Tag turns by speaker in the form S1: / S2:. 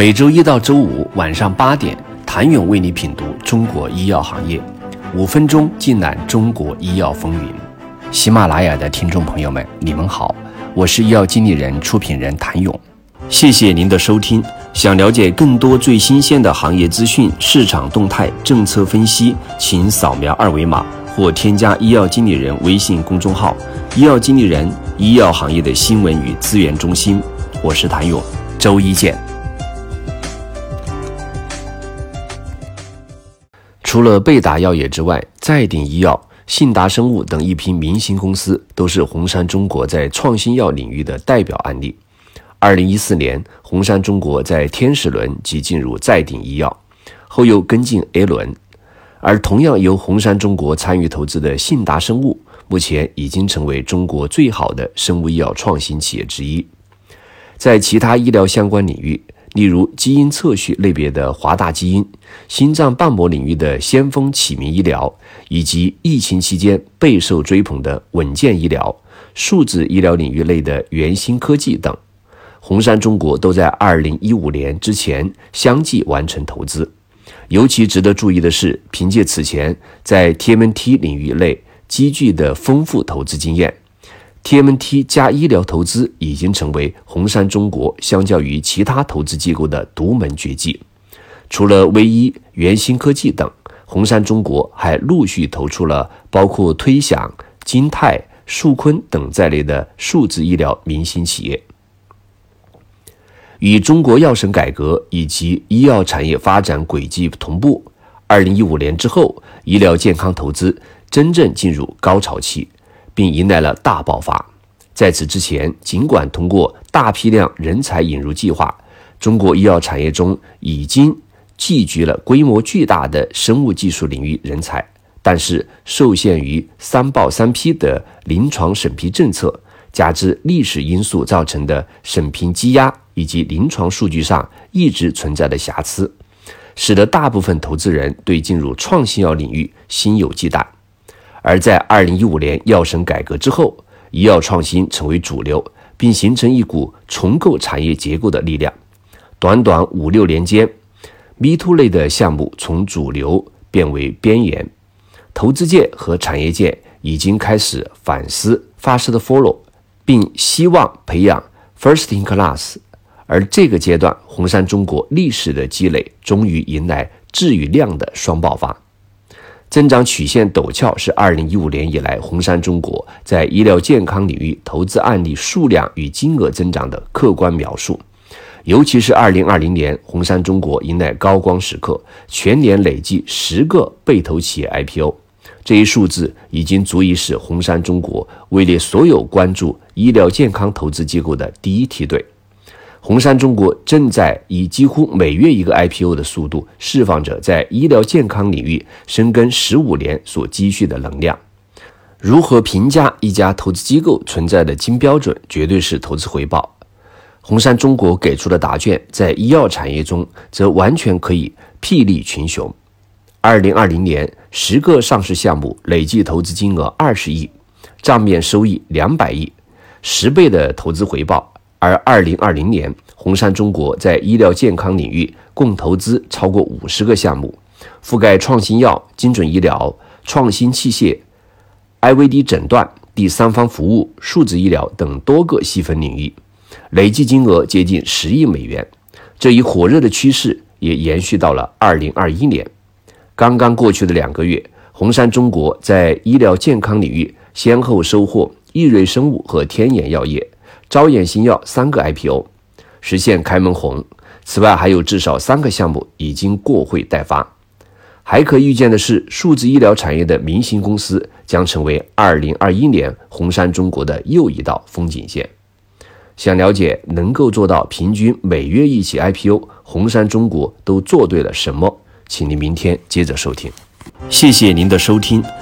S1: 每周一到周五晚上八点，谭勇为你品读中国医药行业，五分钟尽览中国医药风云。喜马拉雅的听众朋友们，你们好，我是医药经理人、出品人谭勇，谢谢您的收听。想了解更多最新鲜的行业资讯、市场动态、政策分析，请扫描二维码或添加医药经理人微信公众号“医药经理人”医药行业的新闻与资源中心。我是谭勇，周一见。除了贝达药业之外，再鼎医药、信达生物等一批明星公司都是红杉中国在创新药领域的代表案例。二零一四年，红杉中国在天使轮即进入再鼎医药，后又跟进 A 轮。而同样由红杉中国参与投资的信达生物，目前已经成为中国最好的生物医药创新企业之一。在其他医疗相关领域，例如基因测序类别的华大基因，心脏瓣膜领域的先锋启明医疗，以及疫情期间备受追捧的稳健医疗、数字医疗领域类的元芯科技等，红杉中国都在2015年之前相继完成投资。尤其值得注意的是，凭借此前在 TMT 领域内积聚的丰富投资经验。TMT 加医疗投资已经成为红杉中国相较于其他投资机构的独门绝技。除了微医、元芯科技等，红杉中国还陆续投出了包括推享、金泰、树坤等在内的数字医疗明星企业。与中国药审改革以及医药产业发展轨迹同步，二零一五年之后，医疗健康投资真正进入高潮期。并迎来了大爆发。在此之前，尽管通过大批量人才引入计划，中国医药产业中已经聚集了规模巨大的生物技术领域人才，但是受限于三报三批的临床审批政策，加之历史因素造成的审评积压以及临床数据上一直存在的瑕疵，使得大部分投资人对进入创新药领域心有忌惮。而在二零一五年药审改革之后，医药创新成为主流，并形成一股重构产业结构的力量。短短五六年间，Me Too 类的项目从主流变为边缘。投资界和产业界已经开始反思 Fast Follow，并希望培养 First in Class。而这个阶段，红杉中国历史的积累终于迎来质与量的双爆发。增长曲线陡峭是二零一五年以来红杉中国在医疗健康领域投资案例数量与金额增长的客观描述。尤其是二零二零年，红杉中国迎来高光时刻，全年累计十个被投企业 IPO，这一数字已经足以使红杉中国位列所有关注医疗健康投资机构的第一梯队。红杉中国正在以几乎每月一个 IPO 的速度，释放着在医疗健康领域深耕十五年所积蓄的能量。如何评价一家投资机构存在的金标准，绝对是投资回报。红杉中国给出的答卷，在医药产业中则完全可以霹雳群雄。二零二零年，十个上市项目累计投资金额二十亿，账面收益两百亿，十倍的投资回报。而二零二零年，红杉中国在医疗健康领域共投资超过五十个项目，覆盖创新药、精准医疗、创新器械、IVD 诊断、第三方服务、数字医疗等多个细分领域，累计金额接近十亿美元。这一火热的趋势也延续到了二零二一年。刚刚过去的两个月，红杉中国在医疗健康领域先后收获益瑞生物和天眼药业。招眼新药三个 IPO 实现开门红，此外还有至少三个项目已经过会待发。还可预见的是，数字医疗产业的明星公司将成为2021年红杉中国的又一道风景线。想了解能够做到平均每月一起 IPO，红杉中国都做对了什么？请您明天接着收听。谢谢您的收听。